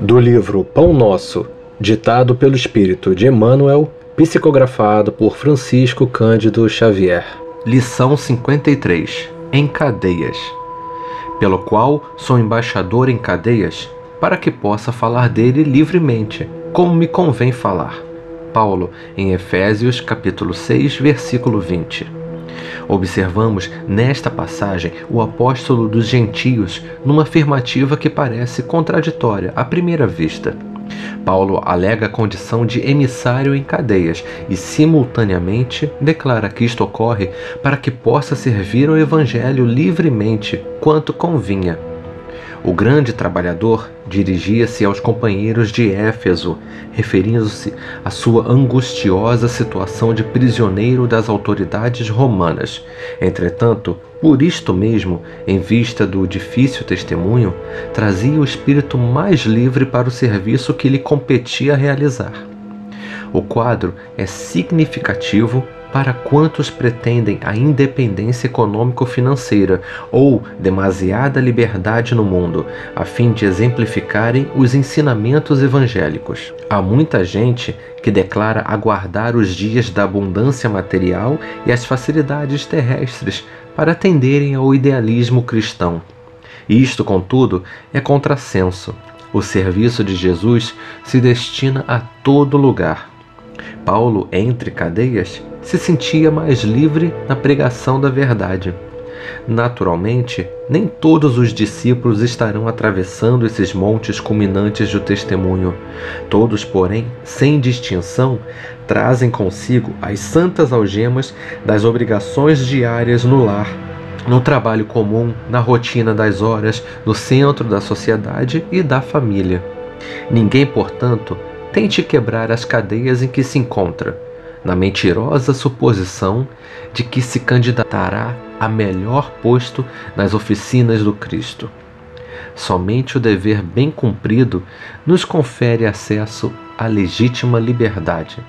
Do livro Pão Nosso, ditado pelo Espírito de Emmanuel, psicografado por Francisco Cândido Xavier. Lição 53: Em cadeias. Pelo qual sou embaixador em cadeias, para que possa falar dele livremente, como me convém falar. Paulo, em Efésios capítulo 6, versículo 20. Observamos nesta passagem o apóstolo dos gentios numa afirmativa que parece contraditória à primeira vista. Paulo alega a condição de emissário em cadeias e, simultaneamente, declara que isto ocorre para que possa servir o Evangelho livremente, quanto convinha. O grande trabalhador dirigia-se aos companheiros de Éfeso, referindo-se à sua angustiosa situação de prisioneiro das autoridades romanas. Entretanto, por isto mesmo, em vista do difícil testemunho, trazia o espírito mais livre para o serviço que lhe competia realizar. O quadro é significativo para quantos pretendem a independência econômico-financeira ou demasiada liberdade no mundo, a fim de exemplificarem os ensinamentos evangélicos. Há muita gente que declara aguardar os dias da abundância material e as facilidades terrestres para atenderem ao idealismo cristão. Isto, contudo, é contrassenso. O serviço de Jesus se destina a todo lugar. Paulo, entre cadeias, se sentia mais livre na pregação da verdade. Naturalmente, nem todos os discípulos estarão atravessando esses montes culminantes do testemunho. Todos, porém, sem distinção, trazem consigo as santas algemas das obrigações diárias no lar, no trabalho comum, na rotina das horas, no centro da sociedade e da família. Ninguém, portanto, tente quebrar as cadeias em que se encontra na mentirosa suposição de que se candidatará a melhor posto nas oficinas do Cristo. Somente o dever bem cumprido nos confere acesso à legítima liberdade.